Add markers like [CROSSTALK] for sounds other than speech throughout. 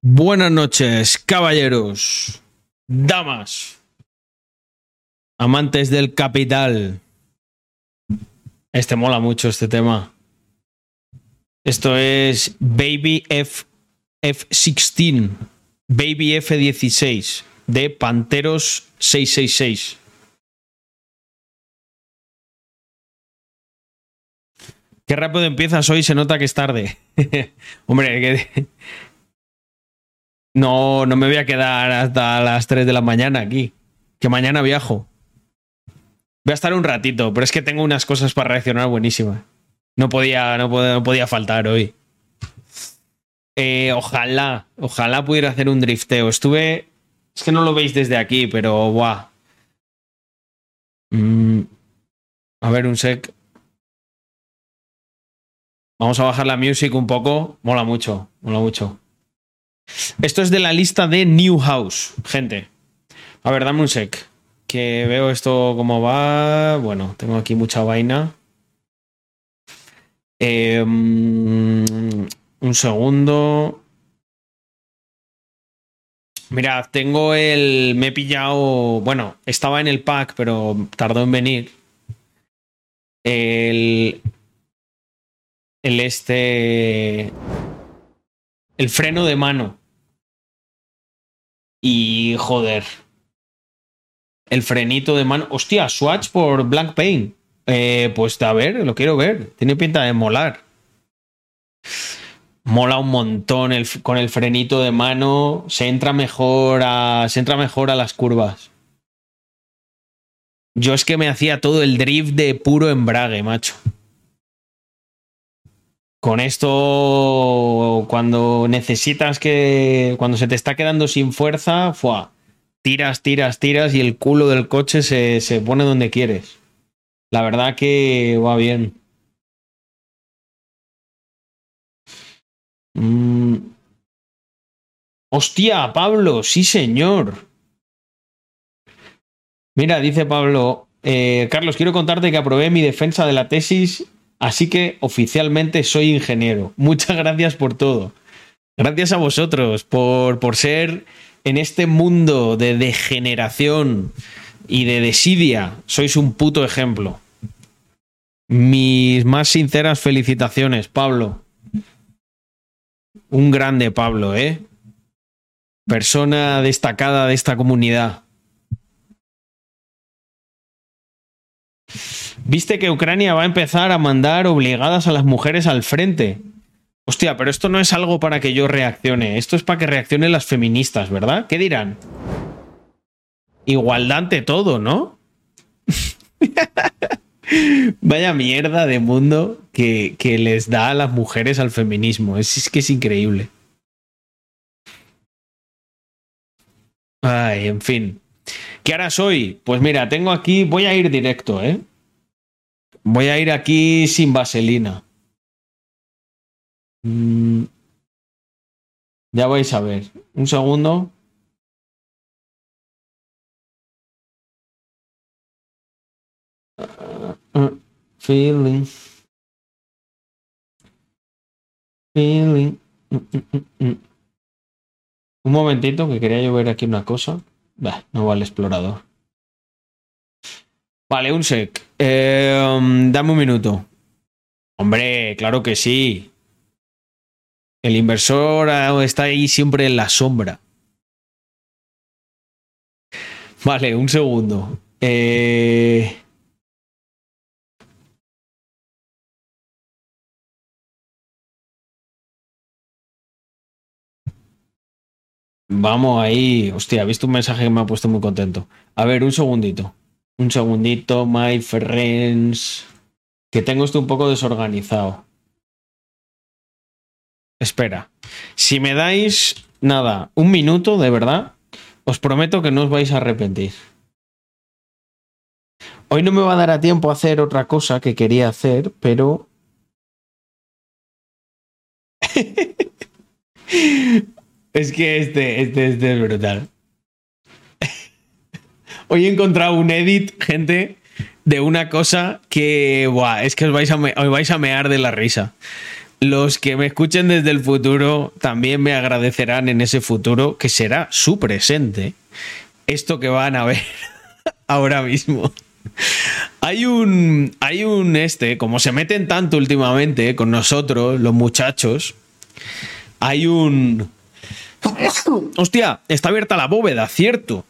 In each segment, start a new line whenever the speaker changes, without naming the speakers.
Buenas noches, caballeros, damas, amantes del capital. Este mola mucho este tema. Esto es Baby F F16, Baby F16 de Panteros 666. Qué rápido empiezas hoy, se nota que es tarde. [LAUGHS] Hombre, que... no, no me voy a quedar hasta las 3 de la mañana aquí. Que mañana viajo. Voy a estar un ratito, pero es que tengo unas cosas para reaccionar buenísimas. No podía, no podía, faltar hoy. Eh, ojalá, ojalá pudiera hacer un drifteo. Estuve. Es que no lo veis desde aquí, pero buah. Mm, a ver, un sec. Vamos a bajar la music un poco. Mola mucho, mola mucho. Esto es de la lista de New House, gente. A ver, dame un sec. Que veo esto cómo va. Bueno, tengo aquí mucha vaina. Eh, un segundo. Mirad, tengo el. Me he pillado. Bueno, estaba en el pack, pero tardó en venir. El. El este. El freno de mano. Y joder. El frenito de mano. Hostia, Swatch por Black Paint. Eh, pues a ver, lo quiero ver. Tiene pinta de molar. Mola un montón el, con el frenito de mano. Se entra mejor a. Se entra mejor a las curvas. Yo es que me hacía todo el drift de puro embrague, macho. Con esto, cuando necesitas que. Cuando se te está quedando sin fuerza, ¡fua! tiras, tiras, tiras y el culo del coche se, se pone donde quieres. La verdad que va bien. Mm. Hostia, Pablo, sí señor. Mira, dice Pablo, eh, Carlos, quiero contarte que aprobé mi defensa de la tesis, así que oficialmente soy ingeniero. [LAUGHS] Muchas gracias por todo. Gracias a vosotros por, por ser en este mundo de degeneración y de desidia. Sois un puto ejemplo. Mis más sinceras felicitaciones, Pablo. Un grande Pablo, ¿eh? Persona destacada de esta comunidad. Viste que Ucrania va a empezar a mandar obligadas a las mujeres al frente. Hostia, pero esto no es algo para que yo reaccione. Esto es para que reaccionen las feministas, ¿verdad? ¿Qué dirán? Igualdad ante todo, ¿no? [LAUGHS] Vaya mierda de mundo que, que, les da a las mujeres al feminismo. Es, es que es increíble. Ay, en fin. ¿Qué harás hoy? Pues mira, tengo aquí. Voy a ir directo, ¿eh? Voy a ir aquí sin vaselina. Mm. Ya vais a ver. Un segundo. Uh, feeling. Feeling. Mm, mm, un momentito que quería yo ver aquí una cosa. No va el explorador. Vale, un sec. Um, dame un minuto. Hombre, claro que sí. El inversor está ahí siempre en la sombra. Vale, un segundo. Eh... Vamos ahí. Hostia, he visto un mensaje que me ha puesto muy contento. A ver, un segundito. Un segundito, my friends. Que tengo esto un poco desorganizado. Espera. Si me dais, nada, un minuto, de verdad, os prometo que no os vais a arrepentir. Hoy no me va a dar a tiempo a hacer otra cosa que quería hacer, pero... [LAUGHS] Es que este, este, este es brutal. [LAUGHS] Hoy he encontrado un edit, gente, de una cosa que, buah, es que os vais a, me, os vais a mear de la risa. los que me escuchen desde el futuro también me agradecerán en ese futuro, que será su presente, esto que van a ver [LAUGHS] ahora mismo. Hay un, hay un este, como se meten tanto últimamente con nosotros, los muchachos, hay un... Hostia, está abierta la bóveda, cierto.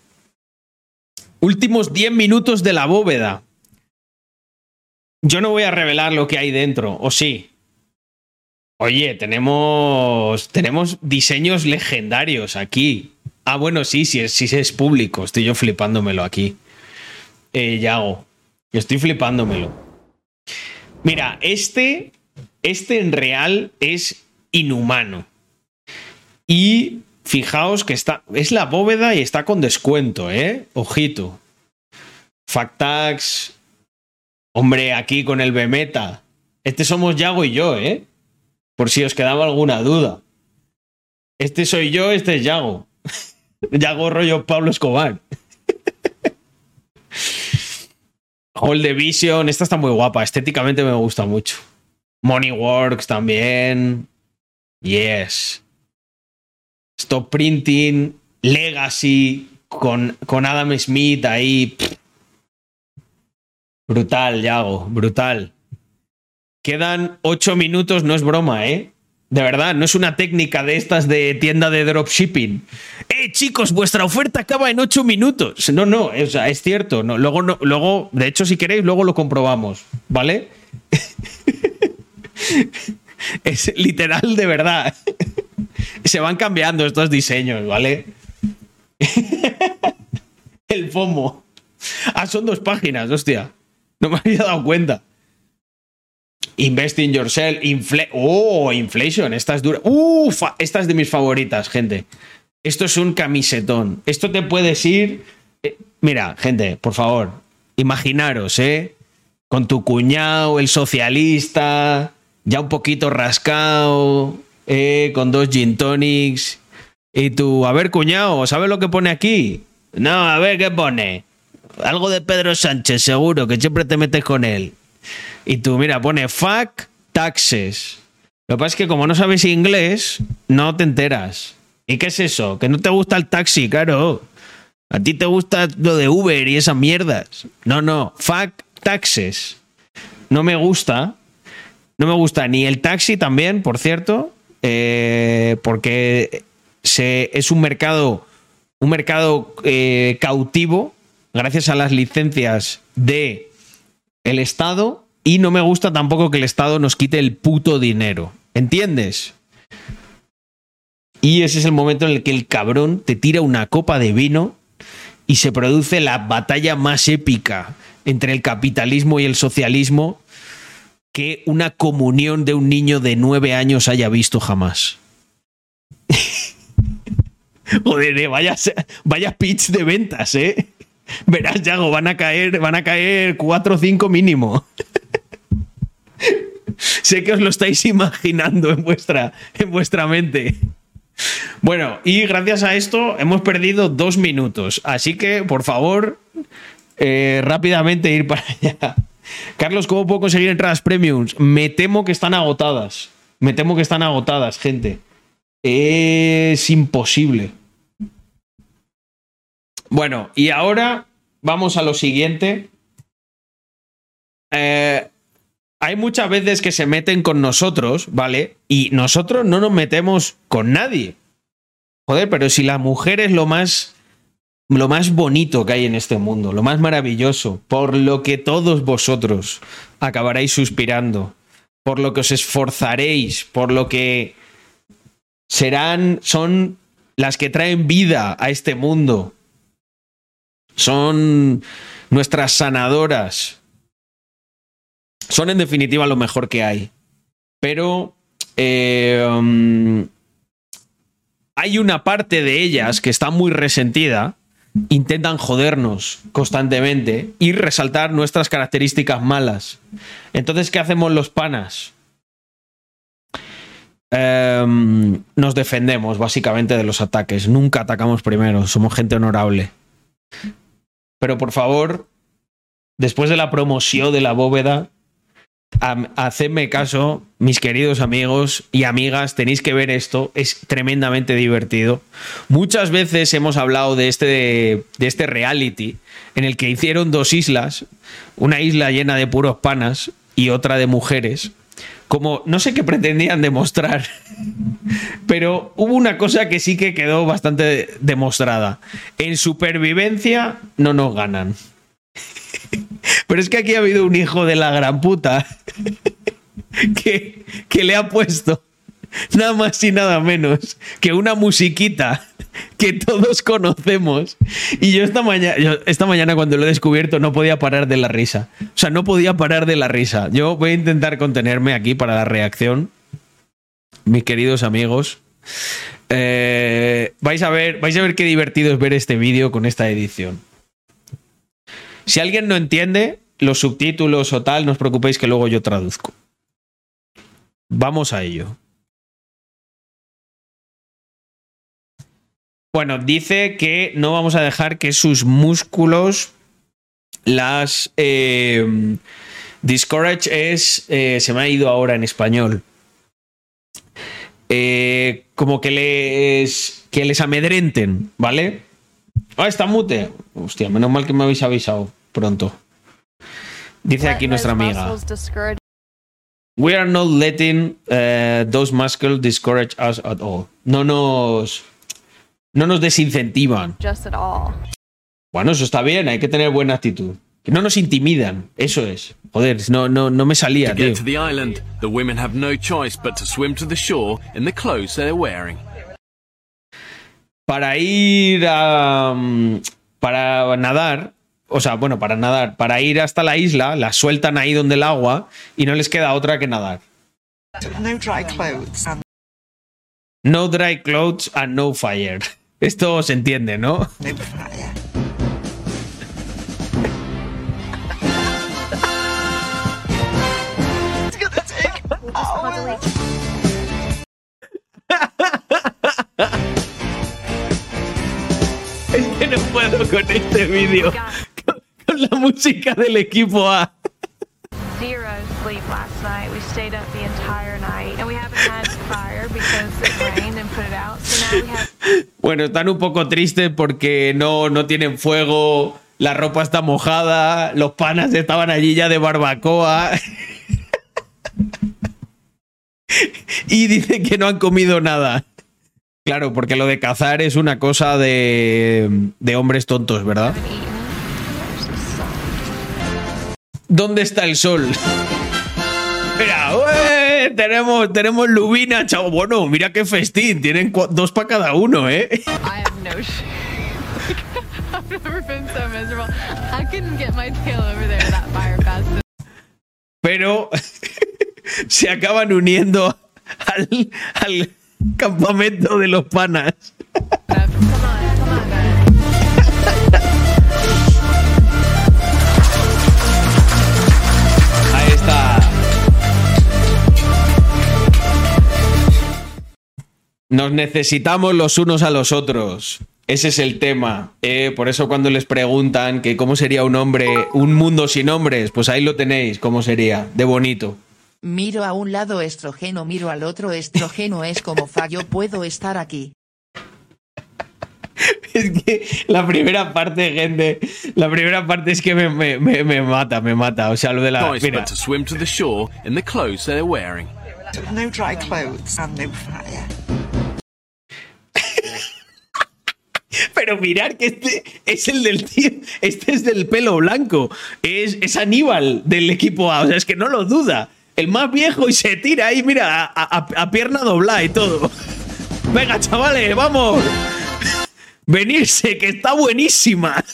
Últimos 10 minutos de la bóveda. Yo no voy a revelar lo que hay dentro, ¿o sí? Oye, tenemos, tenemos diseños legendarios aquí. Ah, bueno, sí, sí, sí, es público. Estoy yo flipándomelo aquí. Eh, Yago. Estoy flipándomelo. Mira, este, este en real es inhumano. Y fijaos que está, es la bóveda y está con descuento, ¿eh? Ojito. Factax. Hombre, aquí con el Bemeta. Este somos Yago y yo, ¿eh? Por si os quedaba alguna duda. Este soy yo, este es Yago. [LAUGHS] Yago rollo Pablo Escobar. [LAUGHS] Hold the Vision, esta está muy guapa, estéticamente me gusta mucho. Money Works también. Yes. Stop Printing, Legacy, con, con Adam Smith ahí. Brutal, Yago, brutal. Quedan ocho minutos, no es broma, ¿eh? De verdad, no es una técnica de estas de tienda de dropshipping. ¡Eh, chicos, vuestra oferta acaba en ocho minutos! No, no, o sea, es cierto. No, luego, no, luego, de hecho, si queréis, luego lo comprobamos, ¿vale? [LAUGHS] es literal de verdad. Se van cambiando estos diseños, ¿vale? [LAUGHS] El FOMO. Ah, son dos páginas, hostia. No me había dado cuenta. Invest in yourself. oh, inflation. Esta es dura. Uf, esta es de mis favoritas, gente. Esto es un camisetón. Esto te puedes ir. Eh, mira, gente, por favor. Imaginaros, ¿eh? Con tu cuñado, el socialista, ya un poquito rascado, ¿eh? Con dos gin tonics. Y tú, a ver, cuñado, ¿sabes lo que pone aquí? No, a ver, ¿qué pone? Algo de Pedro Sánchez, seguro, que siempre te metes con él. Y tú, mira, pone fuck taxes. Lo que pasa es que como no sabes inglés, no te enteras. ¿Y qué es eso? Que no te gusta el taxi, claro. A ti te gusta lo de Uber y esas mierdas. No, no, fuck taxes. No me gusta. No me gusta ni el taxi también, por cierto, eh, porque es un mercado, un mercado eh, cautivo gracias a las licencias de el Estado y no me gusta tampoco que el Estado nos quite el puto dinero. ¿Entiendes? Y ese es el momento en el que el cabrón te tira una copa de vino y se produce la batalla más épica entre el capitalismo y el socialismo que una comunión de un niño de nueve años haya visto jamás. [LAUGHS] Joder, eh, vaya, pitch de ventas, ¿eh? Verás, Yago, van a caer, van a caer cuatro o cinco mínimo. [LAUGHS] sé que os lo estáis imaginando en vuestra, en vuestra mente. Bueno, y gracias a esto hemos perdido dos minutos. Así que, por favor, eh, rápidamente ir para allá. Carlos, ¿cómo puedo conseguir entradas premiums? Me temo que están agotadas. Me temo que están agotadas, gente. Es imposible. Bueno, y ahora vamos a lo siguiente. Eh, hay muchas veces que se meten con nosotros, ¿vale? Y nosotros no nos metemos con nadie. Joder, pero si la mujer es lo más lo más bonito que hay en este mundo, lo más maravilloso, por lo que todos vosotros acabaréis suspirando, por lo que os esforzaréis, por lo que serán, son las que traen vida a este mundo, son nuestras sanadoras, son en definitiva lo mejor que hay. Pero eh, um, hay una parte de ellas que está muy resentida, intentan jodernos constantemente y resaltar nuestras características malas. Entonces, ¿qué hacemos los panas? Em, nos defendemos básicamente de los ataques. Nunca atacamos primero, somos gente honorable. Pero por favor, después de la promoción de la bóveda, hacedme caso, mis queridos amigos y amigas, tenéis que ver esto, es tremendamente divertido. Muchas veces hemos hablado de este, de, este reality en el que hicieron dos islas, una isla llena de puros panas y otra de mujeres, como no sé qué pretendían demostrar, [LAUGHS] pero hubo una cosa que sí que quedó bastante demostrada. En supervivencia no nos ganan. Pero es que aquí ha habido un hijo de la gran puta que, que le ha puesto nada más y nada menos que una musiquita que todos conocemos. Y yo esta mañana, esta mañana cuando lo he descubierto no podía parar de la risa. O sea, no podía parar de la risa. Yo voy a intentar contenerme aquí para la reacción. Mis queridos amigos. Eh, vais, a ver, vais a ver qué divertido es ver este vídeo con esta edición. Si alguien no entiende los subtítulos o tal, no os preocupéis que luego yo traduzco. Vamos a ello. Bueno, dice que no vamos a dejar que sus músculos las... Eh, discourage es... Eh, se me ha ido ahora en español. Eh, como que les, que les amedrenten, ¿vale? Ah, está mute. Hostia, menos mal que me habéis avisado pronto. Dice aquí nuestra amiga. We are not letting uh, those muscles discourage us at all. No nos, no nos desincentivan.
Just at all.
Bueno, eso está bien, hay que tener buena actitud. Que no nos intimidan, eso es. Joder, no, no, no me salía, tío. To the island, the women have no choice but to swim to the shore in the clothes they're wearing. Para ir a, mm, para nadar, o sea, bueno, para nadar, para ir hasta la isla, la sueltan ahí donde el agua y no les queda otra que nadar. No dry clothes and no, dry clothes and no fire. [LAUGHS] Esto se entiende, ¿no? No fire. [LAUGHS] es que no puedo con este vídeo [LAUGHS] la música del equipo A. Bueno, están un poco tristes porque no, no tienen fuego, la ropa está mojada, los panas estaban allí ya de barbacoa. [LAUGHS] y dicen que no han comido nada. Claro, porque lo de cazar es una cosa de, de hombres tontos, ¿verdad? ¿Dónde está el sol? Mira, tenemos, tenemos lubina, chavo. Bueno, mira qué festín. Tienen dos para cada uno, ¿eh? Pero [LAUGHS] se acaban uniendo al, al campamento de los panas. Nos necesitamos los unos a los otros. Ese es el tema. Eh, por eso cuando les preguntan que cómo sería un hombre, un mundo sin hombres, pues ahí lo tenéis, cómo sería, de bonito.
Miro a un lado estrogeno, miro al otro estrogeno, es como fallo, puedo estar aquí. [LAUGHS]
es que la primera parte, gente, la primera parte es que me, me, me, mata, me mata. O sea, lo de la... Mira. No dry clothes and no fire. Pero mirar que este es el del tío, este es del pelo blanco, es, es Aníbal del equipo A, o sea, es que no lo duda. El más viejo y se tira ahí, mira, a, pierna doblada y todo. Venga, chavales, vamos. Venirse, que está buenísima.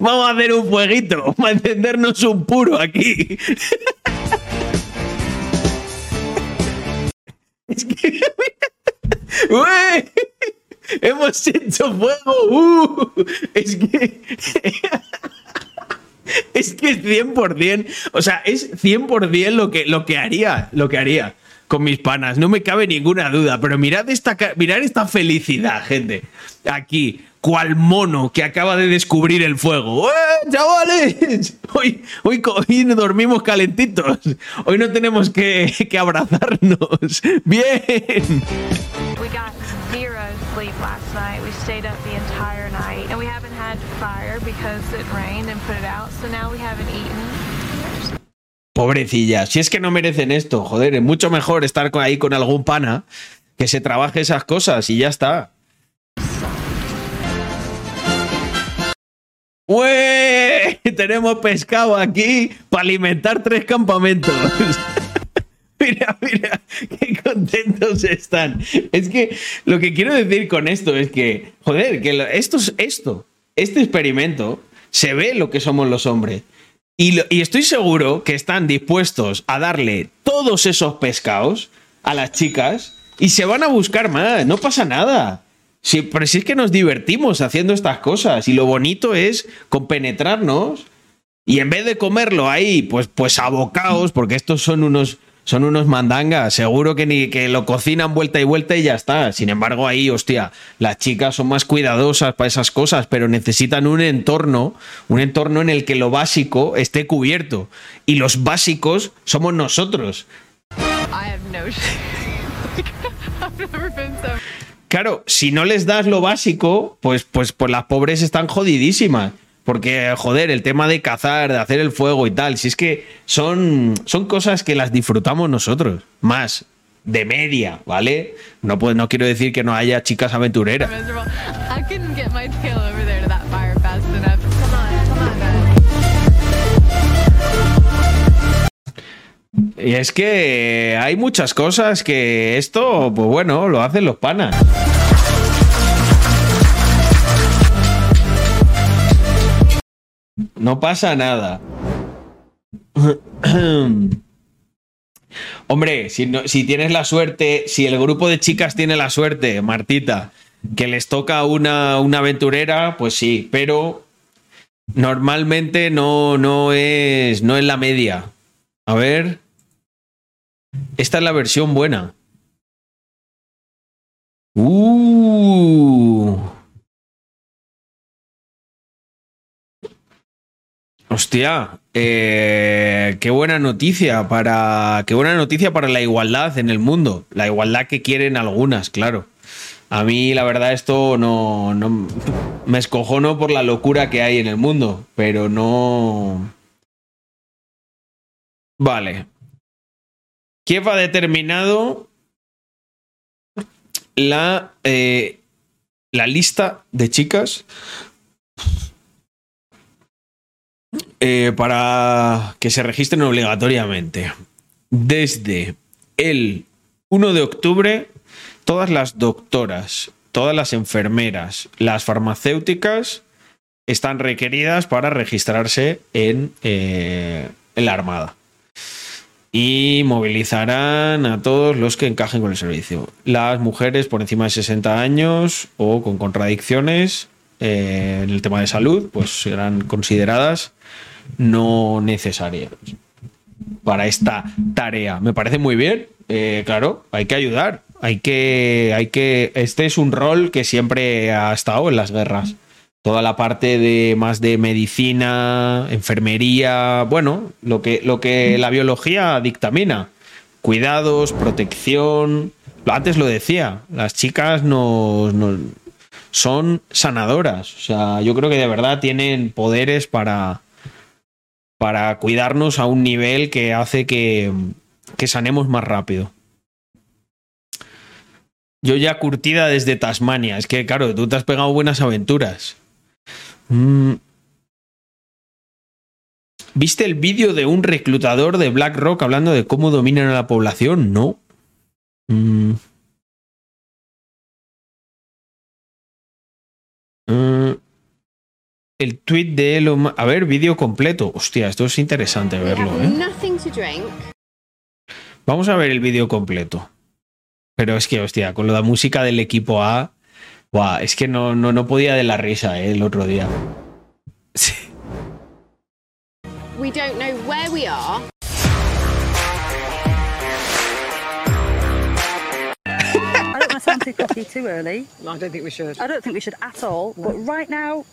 Vamos a hacer un fueguito [LAUGHS] para encendernos un puro aquí. es que. [LAUGHS] ¡Uy! ¡Hemos hecho fuego! ¡Uh! Es que. [LAUGHS] es que es 100%. O sea, es 100% lo que, lo que haría. Lo que haría. con mis panas, no me cabe ninguna duda, pero mirad esta, mirad esta felicidad, gente. Aquí, cual mono que acaba de descubrir el fuego. ¡Eh, chavales! [LAUGHS] Hoy, hoy, hoy dormimos calentitos. Hoy no tenemos que, que abrazarnos. [LAUGHS] ¡Bien! We got zero sleep last night. We stayed up the entire night. And we haven't had fire because it rained and put it out. So now we haven't eaten. Pobrecillas, si es que no merecen esto, joder, es mucho mejor estar ahí con algún pana que se trabaje esas cosas y ya está. ¡Ué! Tenemos pescado aquí para alimentar tres campamentos. [LAUGHS] mira, mira, qué contentos están. Es que lo que quiero decir con esto es que, joder, que esto es esto, este experimento se ve lo que somos los hombres. Y, estoy seguro que están dispuestos a darle todos esos pescados a las chicas y se van a buscar más. No pasa nada. Si, pero si es que nos divertimos haciendo estas cosas y lo bonito es compenetrarnos y en vez de comerlo ahí, pues, pues abocaos, porque estos son unos son unos mandangas, seguro que ni que lo cocinan vuelta y vuelta y ya está. Sin embargo, ahí, hostia, las chicas son más cuidadosas para esas cosas, pero necesitan un entorno, un entorno en el que lo básico esté cubierto. Y los básicos somos nosotros. [LAUGHS] [LAUGHS] Claro, si no les das lo básico, pues, pues, pues las pobres están jodidísimas. Porque, joder, el tema de cazar, de hacer el fuego y tal, si es que son, son cosas que las disfrutamos nosotros, más de media, ¿vale? No, pues, no quiero decir que no haya chicas aventureras. Y es que hay muchas cosas que esto, pues bueno, lo hacen los panas. No pasa nada. [CLEARS THROAT] Hombre, si, tienes la suerte, si el grupo de chicas tiene la suerte, Martita, que les toca una, una aventurera, pues sí, pero normalmente no, no, es, no es la media. A ver. Esta es la versión buena. Uh. Hostia, eh, qué buena noticia para qué buena noticia para la igualdad en el mundo, la igualdad que quieren algunas, claro. A mí la verdad esto no, no me escojono por la locura que hay en el mundo, pero no. Vale. Kiev ha determinado la eh, la lista de chicas Eh, para que se registren obligatoriamente. Desde el 1 de octubre, todas las doctoras, todas las enfermeras, las farmacéuticas están requeridas para registrarse en, eh, en la Armada. Y movilizarán a todos los que encajen con el servicio. Las mujeres por encima de 60 años o con contradicciones eh, en el tema de salud, pues serán consideradas no necesarias para esta tarea. Me parece muy bien. Eh, claro, hay que ayudar. Hay que, hay que. Este es un rol que siempre ha estado en las guerras. Toda la parte de más de medicina, enfermería, bueno, lo que, lo que la biología dictamina. Cuidados, protección. Antes lo decía, las chicas nos, son sanadoras. O sea, yo creo que de verdad tienen poderes para, para cuidarnos a un nivel que hace que, que sanemos más rápido. Yo ya curtida desde Tasmania. Es que, claro, tú te has pegado buenas aventuras. Mm. ¿Viste el vídeo de un reclutador de BlackRock hablando de cómo dominan a la población? No. Mm. Mm el tweet de Elon A ver, vídeo completo. Hostia, esto es interesante verlo, ¿eh? Vamos a ver el vídeo completo. Pero es que, hostia, con lo de música del equipo A. Buah, es que no, no, no podía de la risa ¿eh? el otro día. [LAUGHS] Sí. We don't know where we are.
Sound too cocky too early.
No, I don't think we should.
I don't think we should at all. But right now,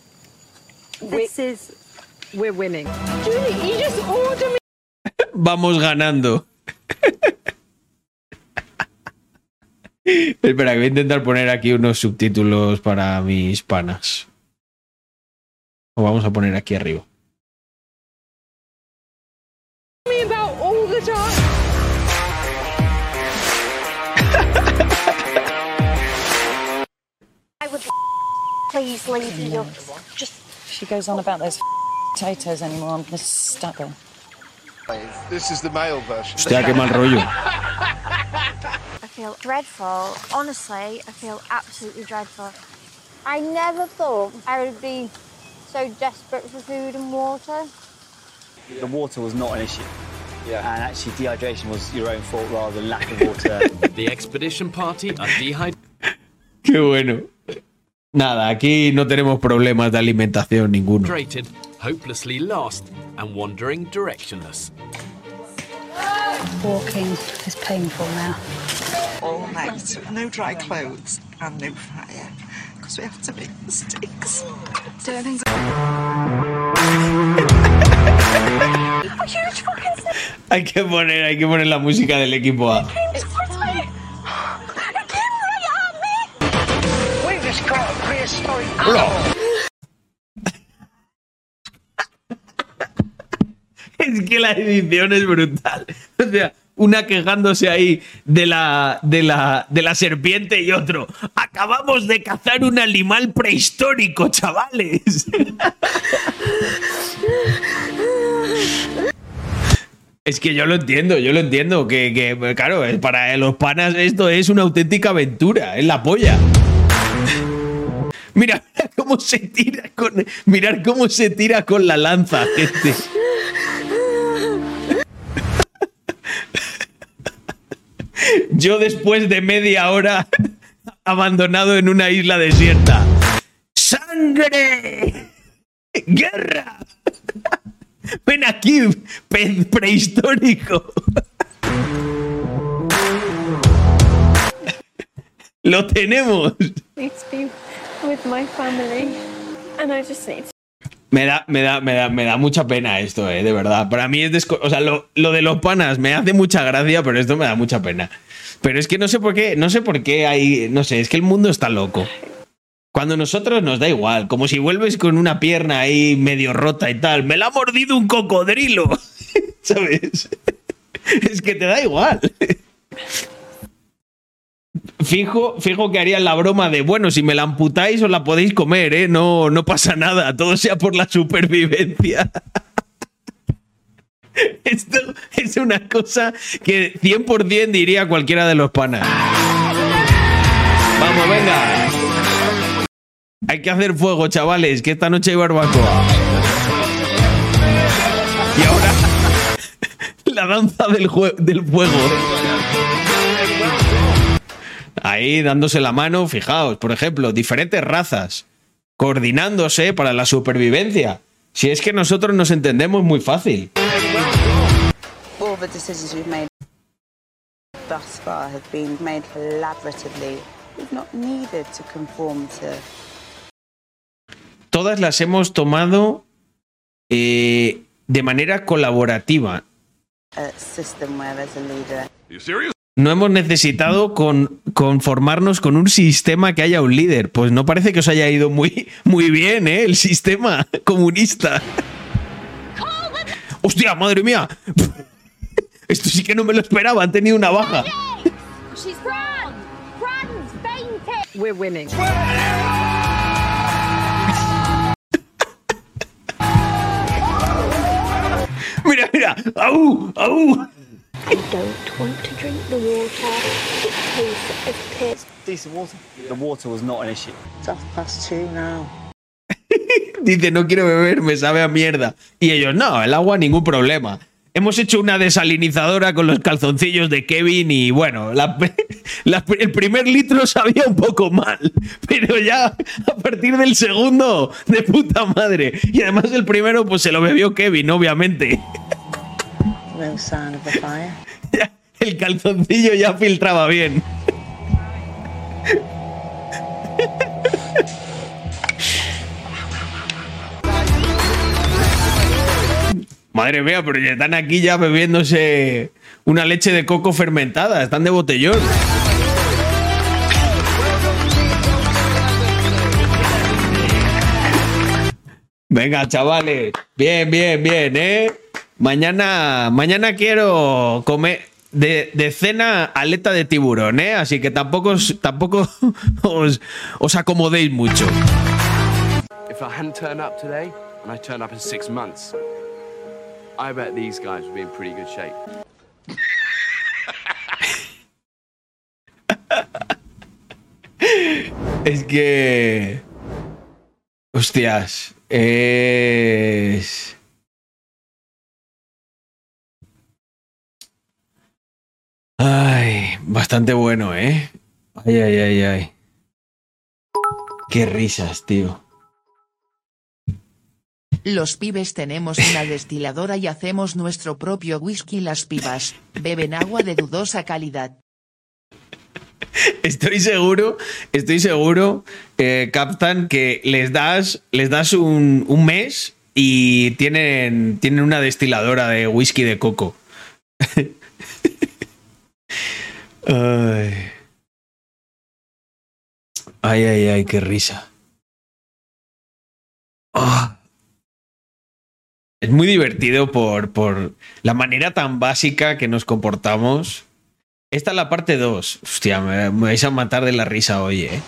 this is.
We're winning.
Julie, you just order me. [LAUGHS]
Vamos ganando. [LAUGHS] Espera, que voy a intentar poner aquí unos subtítulos para mis panas. O vamos a poner aquí arriba.
Please leave you. Just
She goes on about those potatoes anymore. I'm gonna stab her.
This is the male version.
Hostia, qué mal rollo.
I feel dreadful. Honestly, I feel absolutely dreadful. I never thought I would be so desperate for food and water.
the water was not an issue. Yeah. And actually, dehydration was your own fault rather than lack of water. [LAUGHS]
The expedition party are dehydrated.
Qué bueno. Nada, aquí no tenemos problemas de alimentación ninguno.
hopelessly lost, and wandering directionless.
Walking is painful now.
all night, no dry clothes and no fire, because we have to make mistakes. Huge fucking
Hay que poner, hay que poner la música del equipo A. [LAUGHS] Es que la edición es brutal. O sea, una quejándose ahí de la, de la, de la serpiente y otro. Acabamos de cazar un animal prehistórico, chavales. [LAUGHS] Es que yo lo entiendo, yo lo entiendo. Que, que, claro, para los panas esto es una auténtica aventura, es la polla. Mira, cómo se tira con. Mirar cómo se tira con la lanza, gente. Yo después de media hora abandonado en una isla desierta. ¡Sangre! ¡Guerra! Ven aquí, pez prehistórico. Lo tenemos.
Be with my family. And I just need to.
Me da, me da, me da, me da mucha pena esto, eh, de verdad. Para mí es O sea, lo, lo de los panas me hace mucha gracia, pero esto me da mucha pena. Pero es que no sé por qué, no sé por qué hay. No sé, es que el mundo está loco. Cuando nosotros nos da igual, como si vuelves con una pierna ahí medio rota y tal. Me la ha mordido un cocodrilo. [LAUGHS] ¿Sabes? Es que te da igual. Fijo, fijo que harían la broma de, bueno, si me la amputáis os la podéis comer, ¿eh? No, no pasa nada, todo sea por la supervivencia. [LAUGHS] Esto es una cosa que 100% diría cualquiera de los panas. Vamos, venga. Hay que hacer fuego, chavales, que esta noche hay barbacoa. Y ahora, [LAUGHS] la danza del, del fuego. Ahí dándose la mano, fijaos, por ejemplo, diferentes razas coordinándose para la supervivencia. Si es que nosotros nos entendemos muy fácil.
All the decisions we've made thus far have been made collaboratively. We've not needed to conform to
Todas las hemos tomado eh, de manera colaborativa. No hemos necesitado con, conformarnos con un sistema que haya un líder. Pues no parece que os haya ido muy, muy bien, ¿eh? El sistema comunista. ¡Hostia, madre mía! Esto sí que no me lo esperaba, han tenido una baja.
We're winning.
Mira, mira. ¡Au! ¡Au!
I don't want to drink the water. It tastes of piss.
Decent water. The water was not an issue.
It's half past two now. [LAUGHS]
Dice, no quiero beber, me sabe a mierda. Y ellos, no, el agua ningún problema. Hemos hecho una desalinizadora con los calzoncillos de Kevin y bueno, la- [LAUGHS] la- el primer litro sabía un poco mal, pero ya a partir del segundo, de puta madre. Y además el primero pues se lo bebió Kevin, obviamente. [LAUGHS] [LAUGHS] El calzoncillo ya filtraba bien. Madre mía, pero ya están aquí ya bebiéndose una leche de coco fermentada. Están de botellón. Venga, chavales. Bien, bien, bien, ¿eh? Mañana, mañana quiero comer de, de cena aleta de tiburón, ¿eh? Así que tampoco, os- tampoco [LAUGHS] os, os acomodéis mucho.
If I hadn't turned up today, and I turned up in six months, I bet these guys would be in pretty good shape. [LAUGHS]
Es que. Hostias. Es. Ay, bastante bueno, ¿eh? Ay, ay, ay, ay. Qué risas, tío.
Los pibes tenemos una destiladora y hacemos nuestro propio whisky. Las pibas beben agua de dudosa calidad.
Estoy seguro, estoy seguro, eh, Captain, que les das, les das un, un mes y tienen, tienen una destiladora de whisky de coco. [LAUGHS] ay. ay, ay, ay, qué risa. Ah. Es muy divertido por, por la manera tan básica que nos comportamos. Esta es la parte 2. Hostia, me, me vais a matar de la risa hoy, eh.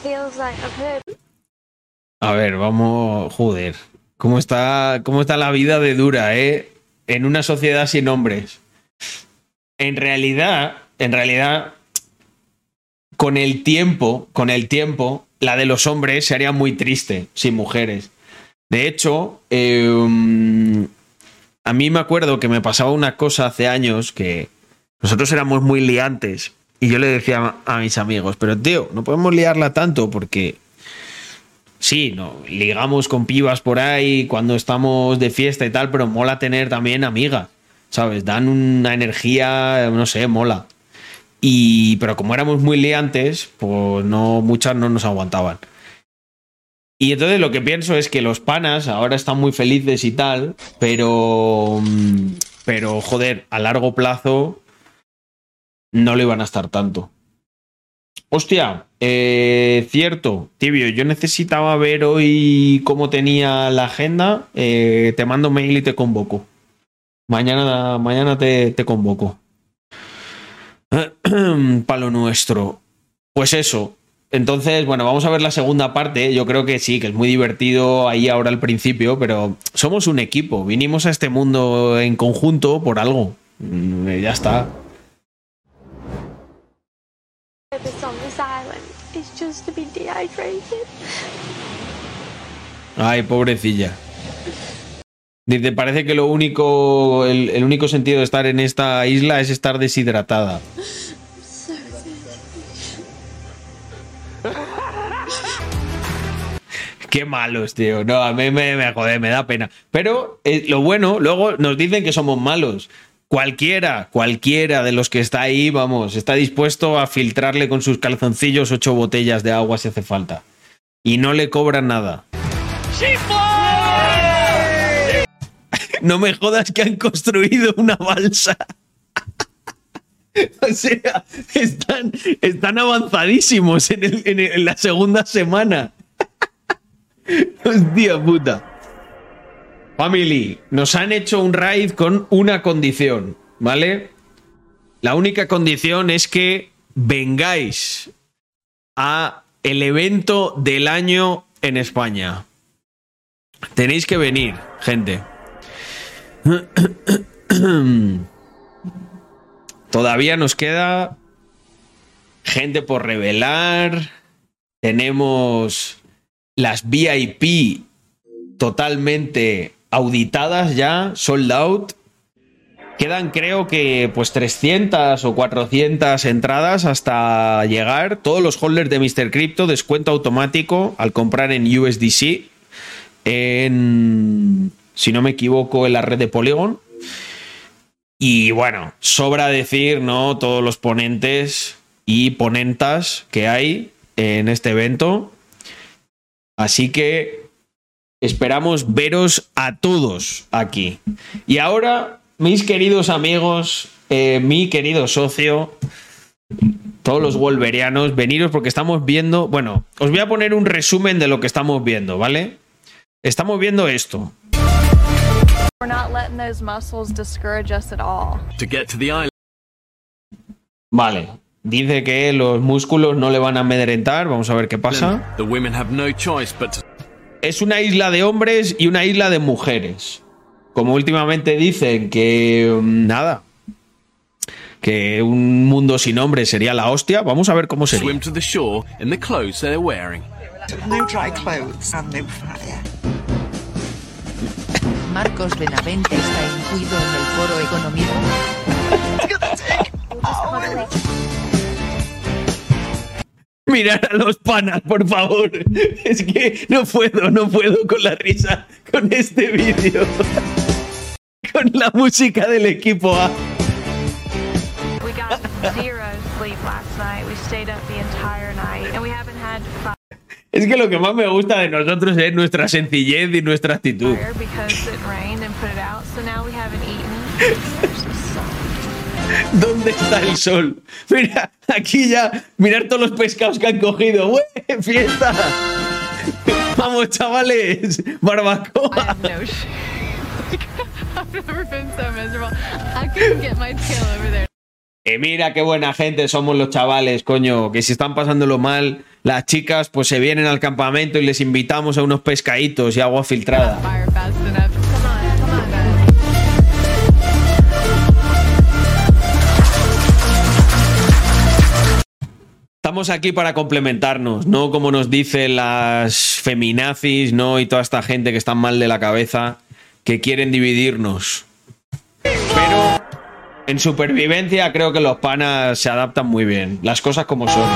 A ver, vamos. Joder. ¿Cómo está, cómo está la vida de dura, eh? En una sociedad sin hombres. En realidad, en realidad, con el tiempo, con el tiempo, la de los hombres se haría muy triste sin mujeres. De hecho, mm, a mí me acuerdo que me pasaba una cosa hace años que nosotros éramos muy liantes y yo le decía a mis amigos, pero tío, no podemos liarla tanto porque sí, no, ligamos con pibas por ahí cuando estamos de fiesta y tal, pero mola tener también amigas, ¿sabes? Dan una energía, no sé, mola. Y pero como éramos muy liantes, pues no muchas no nos aguantaban. Y entonces lo que pienso es que los panas ahora están muy felices y tal, pero mm, pero joder, a largo plazo no lo iban a estar tanto. Hostia, eh, cierto, tibio, yo necesitaba ver hoy cómo tenía la agenda. eh, te mando mail y te convoco. Mañana, mañana te convoco. [CLEARS THROAT] Palo nuestro. Pues eso. Entonces, bueno, vamos a ver la segunda parte. Yo creo que sí, que es muy divertido ahí ahora al principio, pero somos un equipo. Vinimos a este mundo en conjunto por algo. Mm, Ya está.
purpose on this island is just to be dehydrated.
Ay, pobrecilla. Dice, parece que lo único, el, el único sentido de estar en esta isla es estar deshidratada. [LAUGHS] Qué malos, tío. No, a mí me, me joder, me da pena. Pero eh, lo bueno, luego nos dicen que somos malos. Cualquiera, cualquiera de los que está ahí, vamos, está dispuesto a filtrarle con sus calzoncillos ocho botellas de agua si hace falta. Y no le cobran nada. No me jodas que han construido una balsa. [LAUGHS] O sea, están, avanzadísimos en la segunda semana. [LAUGHS] Hostia puta. Family, nos han hecho un raid con una condición, ¿vale? La única condición es que vengáis a el evento del año en España. Tenéis que venir, gente. [COUGHS] Todavía nos queda gente por revelar. Tenemos las VIP totalmente auditadas ya, sold out. Quedan creo que pues 300 o 400 entradas hasta llegar. Todos los holders de Mr. Crypto, descuento automático al comprar en USDC. En, si no me equivoco, en la red de Polygon. Y bueno, sobra decir, ¿no? Todos los ponentes y ponentas que hay. en este evento. Así que esperamos veros a todos aquí. Y ahora, mis queridos amigos, eh, mi querido socio, todos los wolverianos, veniros porque estamos viendo, bueno, os voy a poner un resumen de lo que estamos viendo, ¿vale? Estamos viendo esto.
We're not letting those muscles discourage us at all.
To get to the island,
Vale. Dice que los músculos no le van a amedrentar. Vamos a ver qué pasa.
the women have no choice but to
Es una isla de hombres y una isla de mujeres. Como últimamente dicen que mm, nada. Que un mundo sin hombres sería la hostia. Vamos a ver cómo sería.
swim to the shore in the clothes they're wearing.
No dry clothes and no fire.
Marcos Benavente está incluido en el foro económico.
Mirar a los panas, por favor. Es que no puedo, no puedo con la risa con este vídeo. Con la música del equipo A. Es que lo que más me gusta de nosotros es nuestra sencillez y nuestra actitud. ¿Dónde está el sol? Mira, aquí ya, mirar todos los pescados que han cogido. ¡Ué, ¡Fiesta! Vamos, chavales, barbacoa. [LAUGHS]
I've never been so miserable. I couldn't get my tail over there.
Eh, mira qué buena gente somos los chavales, coño, que si están pasándolo mal, las chicas pues se vienen al campamento y les invitamos a unos pescaditos y agua filtrada. Estamos aquí para complementarnos, no como nos dicen las feminazis, ¿no? Y toda esta gente que está mal de la cabeza, que quieren dividirnos. Pero en supervivencia creo que los panas se adaptan muy bien, las cosas como son.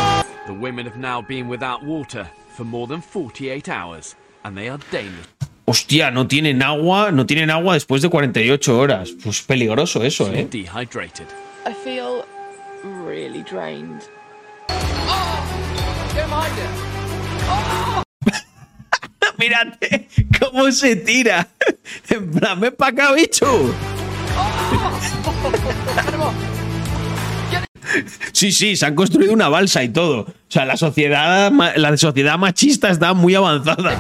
The women have now been without water for more than 48 hours, and they are dangerous.
Hostia, no tienen agua, no tienen agua después de 48 horas. Pues peligroso eso, ¿eh?
Dehydrated.
I feel really drained. [LAUGHS]
Mírate cómo se tira. [LAUGHS] En plan, ven para acá, bicho. [LAUGHS] Sí, sí, se han construido una balsa y todo. O sea, la sociedad, la sociedad machista está muy avanzada.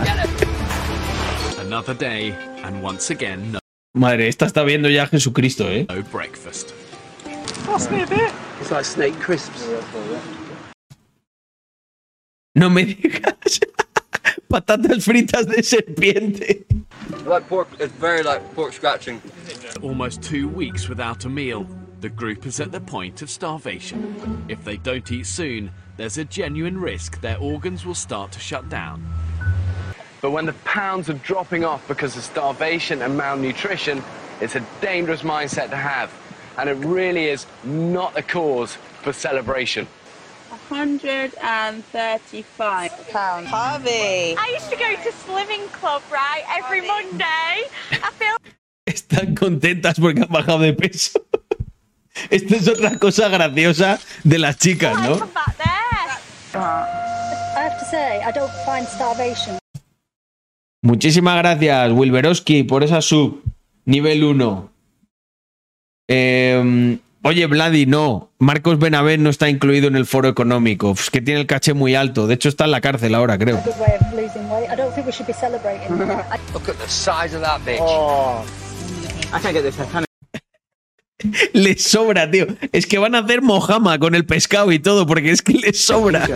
Another day, and once again, no,
Madre, esta está viendo ya a Jesucristo, ¿eh?
no breakfast.
No me digas. [LAUGHS] Patatas fritas de serpiente.
Like pork, it's very like pork scratching.
Almost two weeks without a meal. The group is at the point of starvation. If they don't eat soon, there's a genuine risk their organs will start to shut down.
But when the pounds are dropping off because of starvation and malnutrition, it's a dangerous mindset to have. And it really is not a cause for celebration.
135 pounds. Harvey!
I used to go to slimming club, right, every Monday. I feel [LAUGHS]
Están contentas porque han bajado de peso. [LAUGHS] Esta es otra cosa graciosa de las chicas, ¿no?
back there.
I have to say, I don't find starvation.
Muchísimas gracias, Wilberowski, por esa sub. Nivel 1. Eh, oye, Vladi, no. Marcos Benavent no está incluido en el foro económico. Es que tiene el caché muy alto. De hecho, está en la cárcel ahora, creo. Les [LAUGHS] [LAUGHS] sobra, tío. Es que van a hacer mojama con el pescado y todo, porque es que les sobra.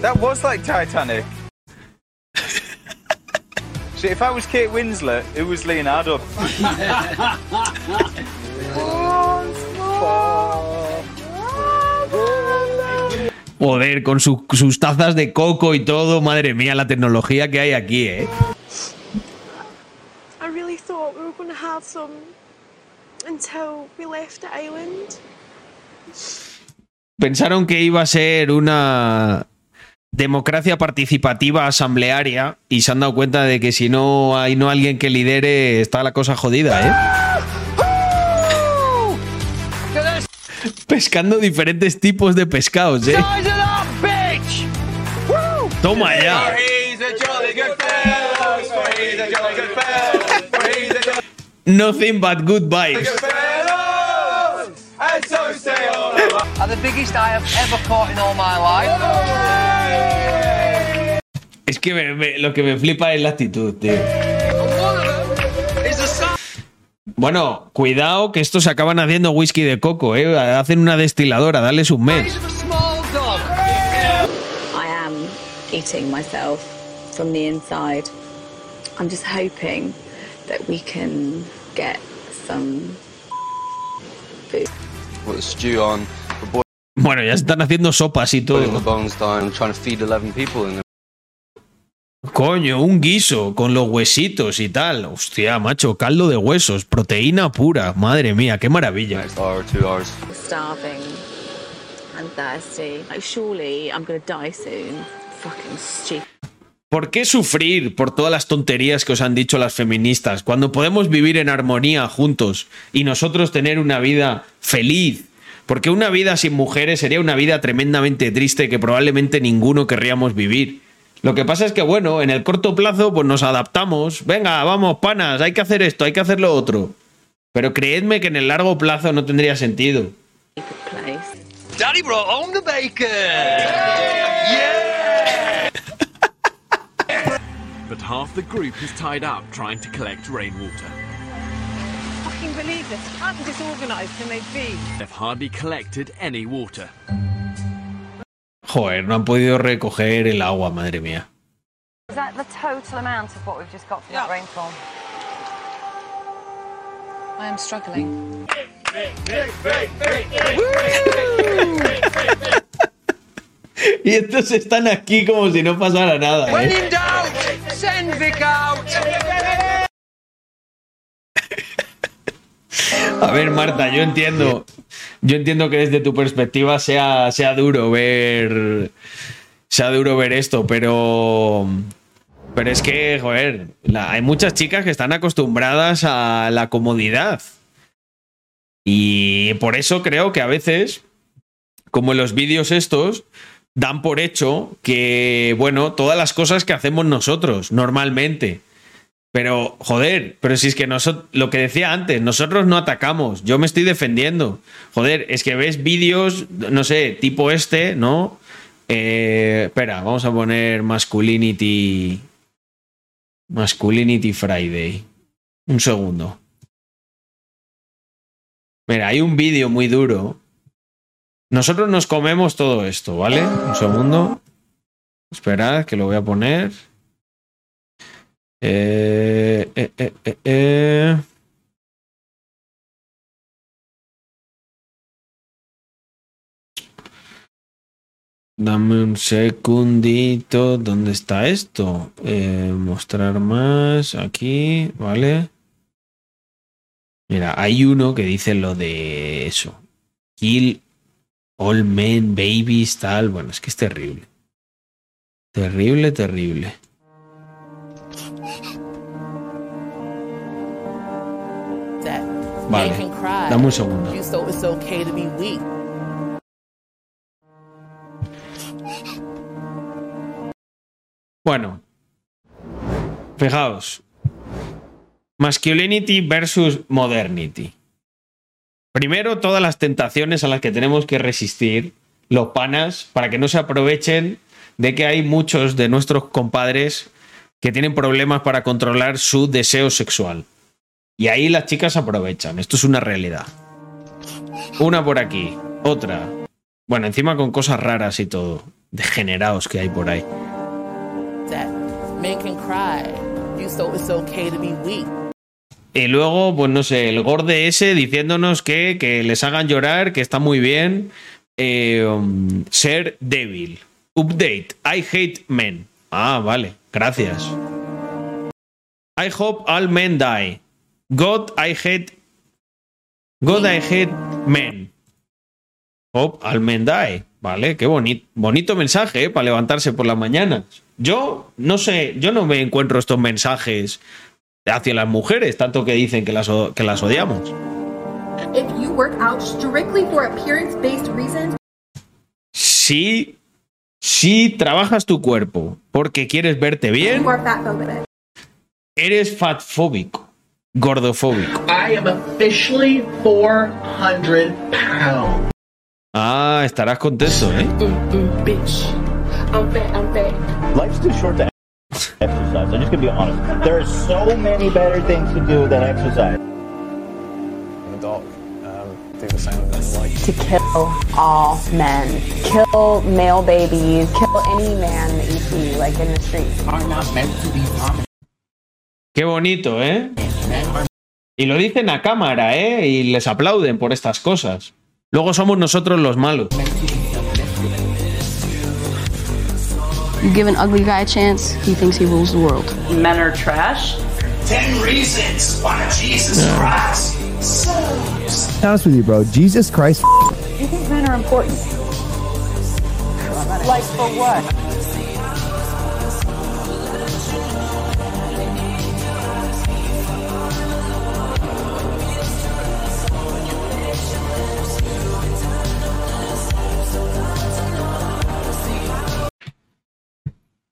That was like Titanic. [LAUGHS] See, if I was Kate Winslet, who was Leonardo?
Joder, con su- sus tazas de coco y todo. Madre mía, la tecnología que hay aquí, ¿eh?
I really thought we were going to have some until we left the island.
pensaron que iba a ser una democracia participativa asamblearia y se han dado cuenta de que si no hay no alguien que lidere está la cosa jodida, ¿eh? Pescando diferentes tipos de pescados, ¿eh? Toma ya. Nothing but good vibes. Es que me- me- lo que me flipa es la actitud, tío. Bueno, cuidado que estos acaban haciendo whisky de coco, ¿eh? Hacen una destiladora, dales un mes.
I am eating myself from the inside. I'm just hoping that we can get some food.
Put the stew on, the boy
Bueno, ya están haciendo sopas y todo.
bones down, I'm trying to feed 11 people in
Coño, un guiso con los huesitos y tal. Hostia, macho, caldo de huesos, proteína pura. Madre mía, qué maravilla. ¿Por qué sufrir por todas las tonterías que os han dicho las feministas cuando podemos vivir en armonía juntos y nosotros tener una vida feliz? Porque una vida sin mujeres sería una vida tremendamente triste que probablemente ninguno querríamos vivir. Lo que pasa es que, bueno, en el corto plazo pues nos adaptamos. Venga, vamos, panas, hay que hacer esto, hay que hacer lo otro. Pero creedme que en el largo plazo no tendría sentido.
Daddy brought home the bacon!
But half the group is tied up trying to collect rainwater.
Fucking believe this. How disorganised can they be?
They've hardly collected any water.
Joder, no han podido recoger el agua, madre mía.
Is that the total amount of what we've just got from that rainfall?
I am struggling. [LAUGHS]
Y estos están aquí como si no pasara nada. ¿eh?
When in doubt, send Vic out! [LAUGHS]
A ver, Marta, yo entiendo. Yo entiendo que desde tu perspectiva sea, sea duro ver. Sea duro ver esto, pero. Pero es que, joder, hay muchas chicas que están acostumbradas a la comodidad. Y por eso creo que a veces, como en los vídeos estos, dan por hecho que, bueno, todas las cosas que hacemos nosotros normalmente. Pero, joder, pero si es que nosotros, lo que decía antes, nosotros no atacamos, yo me estoy defendiendo. Joder, es que ves vídeos, no sé, tipo este, ¿no? Eh, espera, vamos a poner masculinity. Masculinity Friday. Un segundo. Mira, hay un vídeo muy duro. Nosotros nos comemos todo esto, ¿vale? Un segundo. Esperad, que lo voy a poner. Eh, eh, eh, eh, eh. Dame un segundito. ¿Dónde está esto? Eh, mostrar más. Aquí, ¿vale? Mira, hay uno que dice lo de eso. Kill all men, babies, tal. Bueno, es que es terrible. Terrible, terrible. Vale, dame un segundo. Bueno, fijaos. Masculinity versus modernity. Primero, todas las tentaciones a las que tenemos que resistir los panas para que no se aprovechen de que hay muchos de nuestros compadres que tienen problemas para controlar su deseo sexual. Y ahí las chicas aprovechan. Esto es una realidad. Una por aquí, otra. Bueno, encima con cosas raras y todo. Degenerados que hay por ahí. Y luego, pues no sé, el gorde ese diciéndonos que, que les hagan llorar, que está muy bien eh, um, ser débil. Update. I hate men. Ah, vale. Gracias. I hope all men die. God, I hate. God, I hate men. Hope all men die. Vale, qué bonito, bonito mensaje eh, para levantarse por las mañanas. Yo no sé, yo no me encuentro estos mensajes hacia las mujeres, tanto que dicen que las, que las odiamos.
If you work out strictly for appearance based reasons,
Si, Si trabajas tu cuerpo porque quieres verte bien, eres fatfóbico, gordofóbico.
I am officially 400 pounds.
Ah, estarás contento, ¿eh?
Bitch. I'm fat, I'm fat.
Life's too short to exercise. I'm just gonna be honest. There are so many better things to do than exercise.
To kill all men, kill male babies, kill any man that you see like in the streets.
Are not meant to be dominant.
Qué bonito, ¿eh? Y lo dicen a cámara, ¿eh? Y les aplauden por estas cosas. Luego somos nosotros los malos.
You give an ugly guy a chance, he thinks he rules the world.
Men are trash.
Ten reasons why Jesus Christ
honest with you, bro. Jesus Christ.
You think men are important? Like for what?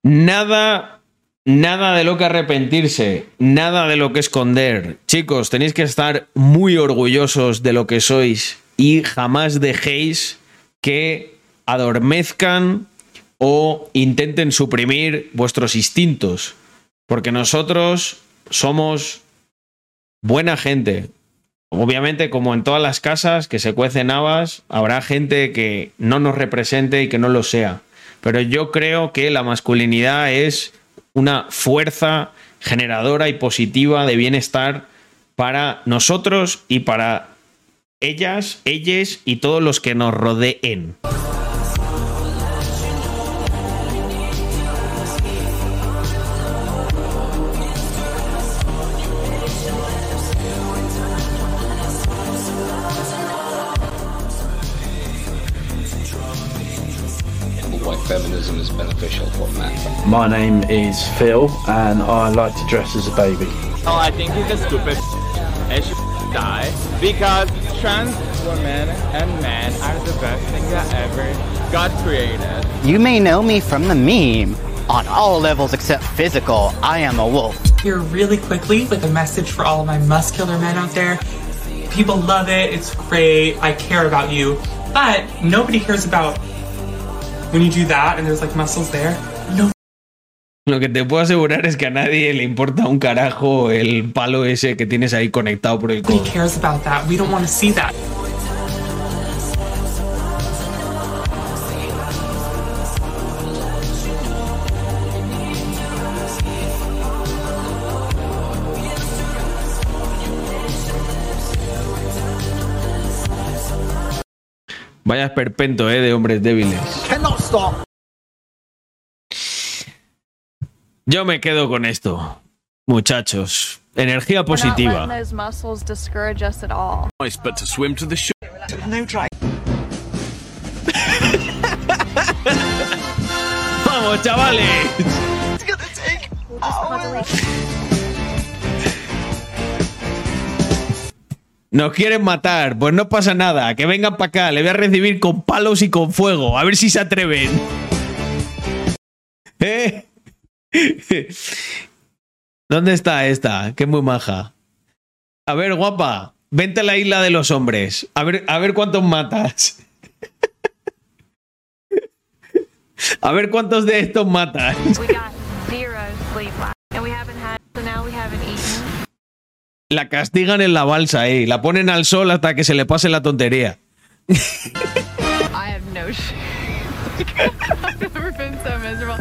Nada, nada de lo que arrepentirse, nada de lo que esconder. Chicos, tenéis que estar muy orgullosos de lo que sois y jamás dejéis que adormezcan o intenten suprimir vuestros instintos. Porque nosotros somos buena gente. Obviamente, como en todas las casas que se cuecen habas, habrá gente que no nos represente y que no lo sea. Pero yo creo que la masculinidad es una fuerza generadora y positiva de bienestar para nosotros y para ellas, ellas y todos los que nos rodeen.
My name is Phil, and I like to dress as a baby.
Oh, I think he's a stupid and should die because trans women and men are the best thing that ever God created.
You may know me from the meme. On all levels except physical, I am a wolf.
Here really quickly with a message for all of my muscular men out there. People love it, it's great, I care about you. But nobody cares about when you do that and there's like muscles there.
Lo que te puedo asegurar es que a nadie le importa un carajo el palo ese que tienes ahí conectado por el codo. Vaya esperpento, ¿eh? De hombres débiles.
Cannot stop.
Yo me quedo con esto. Muchachos, energía positiva. [LAUGHS] ¡Vamos, chavales! Nos quieren matar, pues no pasa nada. Que vengan para acá, le voy a recibir con palos y con fuego. A ver si se atreven. [LAUGHS] ¿Eh? ¿Dónde está esta? Que es muy maja. A ver, guapa, vente a la isla de los hombres. A ver, a ver cuántos matas. [LAUGHS] A ver cuántos de estos matas. La castigan en la balsa, eh. La ponen al sol hasta que se le pase la tontería. [LAUGHS]
I have no shame. [LAUGHS] I've never been so miserable.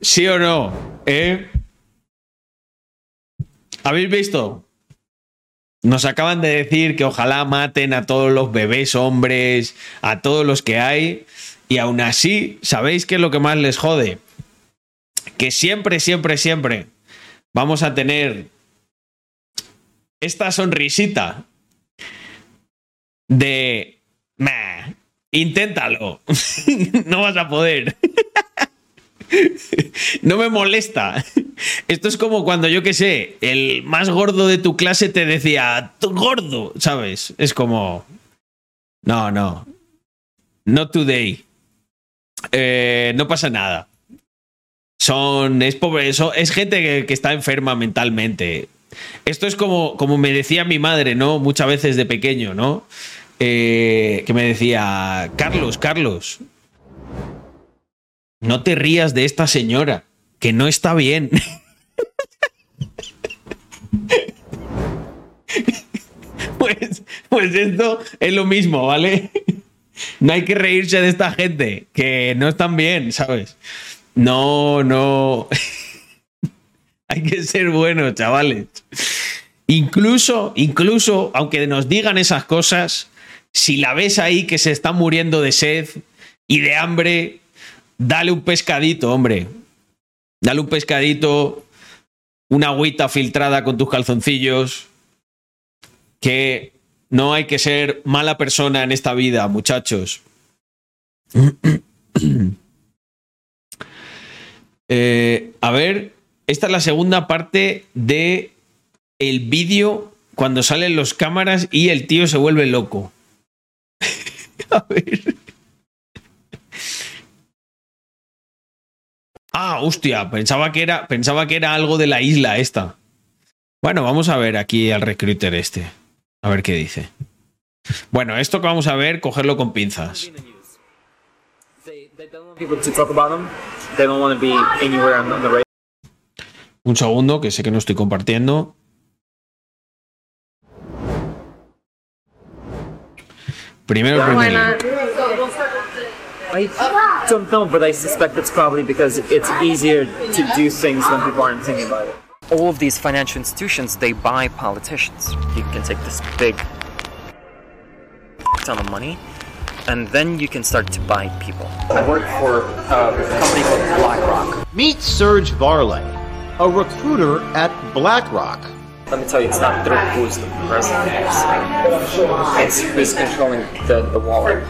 ¿Sí o no? ¿Eh? ¿Habéis visto? Nos acaban de decir que ojalá maten a todos los bebés hombres, a todos los que hay, y aún así, ¿sabéis qué es lo que más les jode? Que siempre, siempre, siempre vamos a tener esta sonrisita de... "Meh, inténtalo, [LAUGHS] no vas a poder. No me molesta. Esto es como cuando yo que sé, el más gordo de tu clase te decía, "Tú gordo, ¿sabes? Es como... No, no. Not today. Eh, no pasa nada. Son. Es pobre. eso- es gente que, que está enferma mentalmente. Esto es como, como me decía mi madre, ¿no? Muchas veces de pequeño, ¿no? Eh, que me decía, Carlos, Carlos, no te rías de esta señora, que no está bien. [LAUGHS] Pues, pues esto es lo mismo, ¿vale? No hay que reírse de esta gente, que no están bien, ¿sabes? No, no. [LAUGHS] Hay que ser buenos, chavales. Incluso, incluso, aunque nos digan esas cosas, si la ves ahí que se está muriendo de sed y de hambre, dale un pescadito, hombre. Dale un pescadito, una agüita filtrada con tus calzoncillos, que no hay que ser mala persona en esta vida, muchachos. [CLEARS THROAT] Eh, a ver, esta es la segunda parte de el vídeo cuando salen los cámaras y el tío se vuelve loco. [LAUGHS] a ver. Ah, hostia, pensaba que era, pensaba que era algo de la isla esta. Bueno, vamos a ver aquí al recruiter este. A ver qué dice. Bueno, esto que vamos a ver, cogerlo con pinzas. Un segundo, que sé que no estoy compartiendo. Primero, primero.
I don't know, but I suspect it's probably because it's easier to do things when people aren't thinking about it.
all of these financial institutions they buy politicians you can take this big ton of money and then you can start to buy people i work for uh, a company called blackrock
Meet Serge Varley, a recruiter at BlackRock.
Let me tell you it's not through who's the president it's who's controlling the, the wallet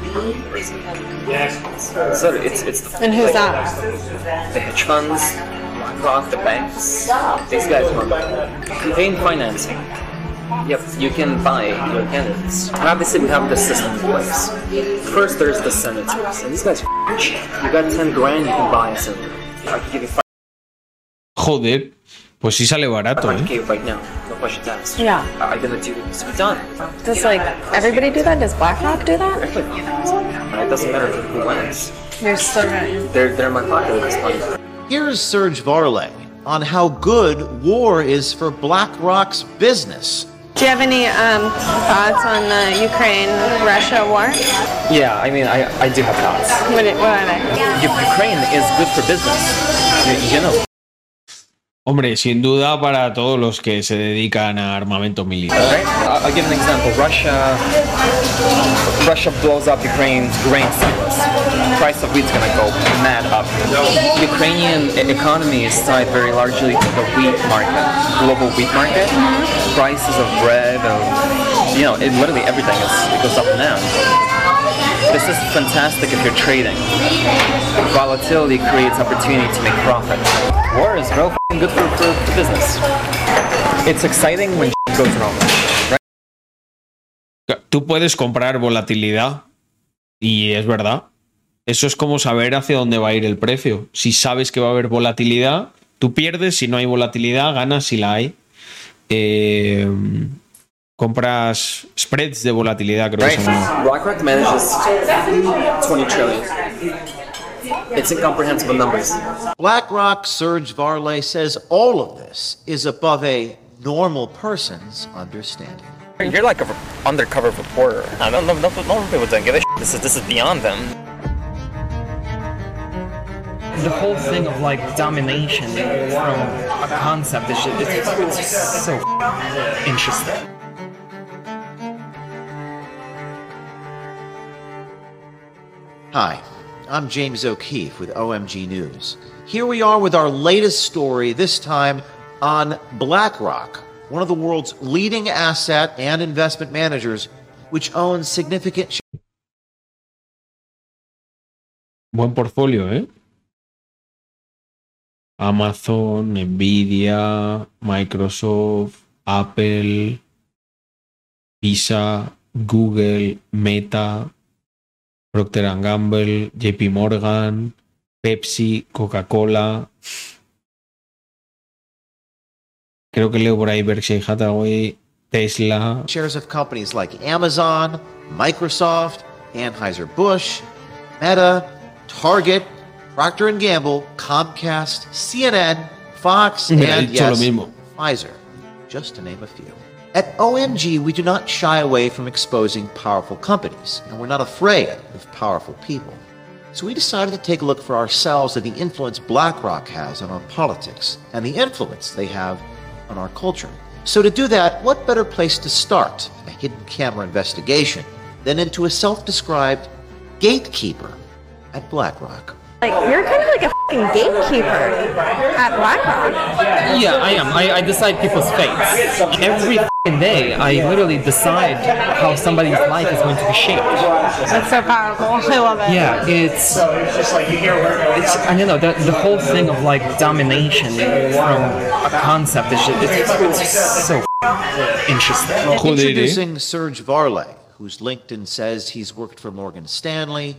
so it's, it's the,
And who's that?
the hedge funds BlackRock the banks these guys run campaign financing Yep, you can buy your candidates. Obviously, we have the system in place. First, there's the senators, and these guys. You got 10 grand, you can buy a senator. I can give you five
Joder, pues sí sale barato, ¿eh?
K right now. No questions asked.
Yeah.
Are gonna do this? Be.
Does like everybody do that? Does BlackRock do that?
It doesn't matter who wins.
You're still gonna.
They're they're my pocket at this point.
Here's Serge Varley on how good war is for BlackRock's business.
Do you have any um, thoughts on the Ukraine-Russia war?
Yeah, I mean, I, I do have thoughts.
What, what are they?
Ukraine is good for business. You, you know.
Hombre, sin duda para todos los que se dedican a armamento militar.
I'll give an example. Russia, Russia blows up Ukraine's grain silos. Price of wheat's gonna go mad up. Ukrainian e- economy is tied very largely to the wheat market, global wheat market. Prices of bread, of you know, it, literally everything is it goes up and down. This is fantastic if you're trading. Volatility creates opportunity to make profit. War is real good for, for, business. It's exciting when goes wrong.
Tú puedes comprar volatilidad y es verdad. Eso es como saber hacia dónde va a ir el precio. Si sabes que va a haber volatilidad, tú pierdes. Si no hay volatilidad, ganas si la hay. Eh, compras spreads de volatilidad, creo
Right.
se llama.
BlackRock manages 20 trillion. It's incomprehensible numbers.
BlackRock Serge Varley says all of this is above a normal person's understanding.
You're like an undercover reporter. I don't know. No, no people don't give a shit. This is this is beyond them.
the whole thing of like domination from a concept is just, it's, it's just so interesting.
Hi, I'm James O'Keefe with OMG News. Here we are with our latest story, this time on BlackRock, one of the world's leading asset and investment managers, which owns significant
Buen portfolio, ¿eh? Amazon, Nvidia, Microsoft, Apple, Visa, Google, Meta. Procter Gamble, JP Morgan, Pepsi, Coca-Cola. Creo que leo por ahí Berkshire Hathaway, Tesla.
Shares of companies like Amazon, Microsoft, Anheuser-Busch, Meta, Target, Procter & Gamble, Comcast, CNN, Fox,
Mira,
and yes. Pfizer, just to name a few. At OMG, we do not shy away from exposing powerful companies, and we're not afraid of powerful people. So we decided to take a look for ourselves at the influence BlackRock has on our politics and the influence they have on our culture. So to do that, what better place to start a hidden camera investigation than into a self-described gatekeeper at BlackRock?
Like, you're kind of like a fucking gatekeeper at BlackRock.
Yeah, I am. I, I decide people's fates. Every f***ing day, I literally decide how somebody's life is going to be shaped.
That's so powerful. [LAUGHS] I love it.
Yeah, it's it's I don't know the, the whole thing of like domination from a concept is just, it's, it's so f***ing interesting.
Introducing Serge Varley, whose LinkedIn says he's worked for Morgan Stanley,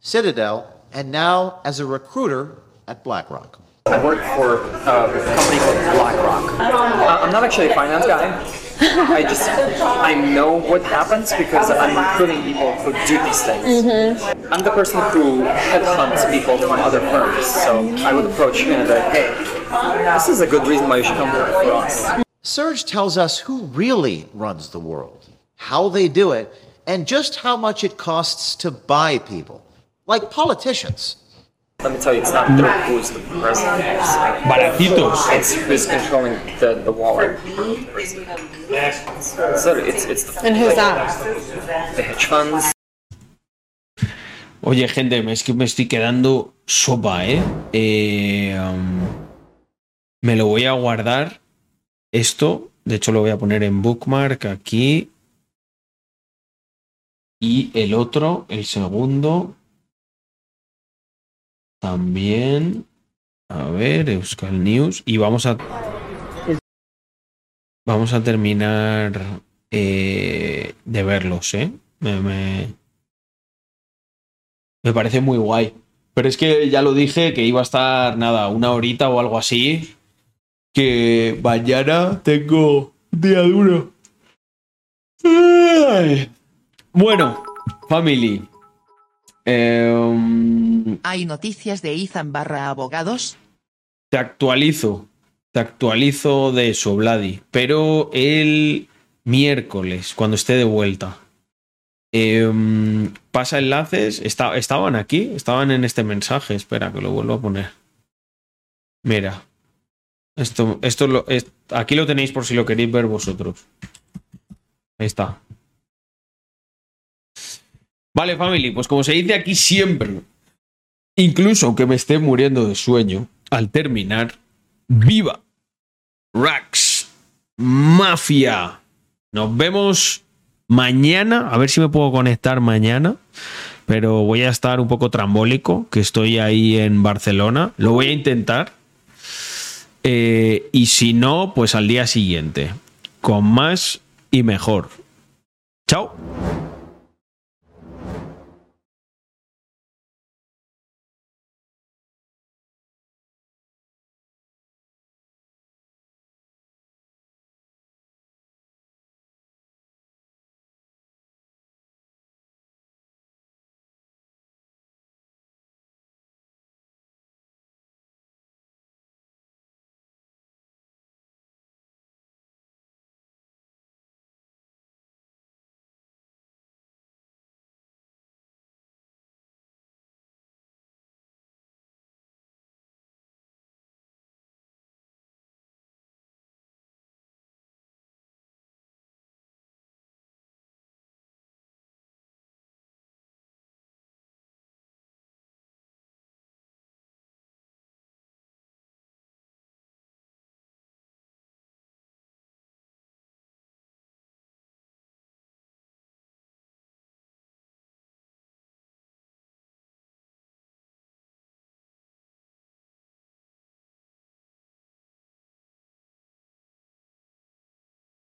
Citadel, and now as a recruiter at BlackRock.
I work for uh, a company called BlackRock. Uh, I'm not actually a finance guy. I just I know what happens because I'm recruiting people who do these things. Mm-hmm. I'm the person who headhunts people from other firms. So I would approach you and be like, hey, this is a good reason why you should come work for us.
Serge tells us who really runs the world, how they do it, and just how much it costs to buy people, like politicians.
Let me tell you, it's not the who's the president. It's,
Baratitos.
it's who's controlling the, the wallet. So it's, it's the,
And who's that?
the hedge funds,
Oye, gente, es que me estoy quedando sopa, ¿eh? Eh, um, me lo voy a guardar. Esto, de hecho, lo voy a poner en bookmark aquí. Y el otro, el segundo. También. A ver, Euskal News. Y vamos a. Vamos a terminar eh, de verlos, ¿eh? Me, me- me parece muy guay. Pero es que ya lo dije que iba a estar, nada, una horita o algo así. Que mañana tengo día duro. Bueno, family. Em,
¿Hay noticias de Ethan barra abogados?
te actualizo. Te actualizo de eso, Vladi. Pero el miércoles, cuando esté de vuelta. Em, pasa enlaces. Está- estaban aquí, estaban en este mensaje. Espera, que lo vuelvo a poner. Mira. Esto, esto lo, es- aquí lo tenéis por si lo queréis ver vosotros. Ahí está. Vale, family, pues como se dice aquí siempre, incluso aunque me esté muriendo de sueño, al terminar, ¡viva! Rax Mafia. Nos vemos mañana, a ver si me puedo conectar mañana, pero voy a estar un poco trambólico, que estoy ahí en Barcelona. Lo voy a intentar. Eh, y si no, pues al día siguiente, con más y mejor. Chao.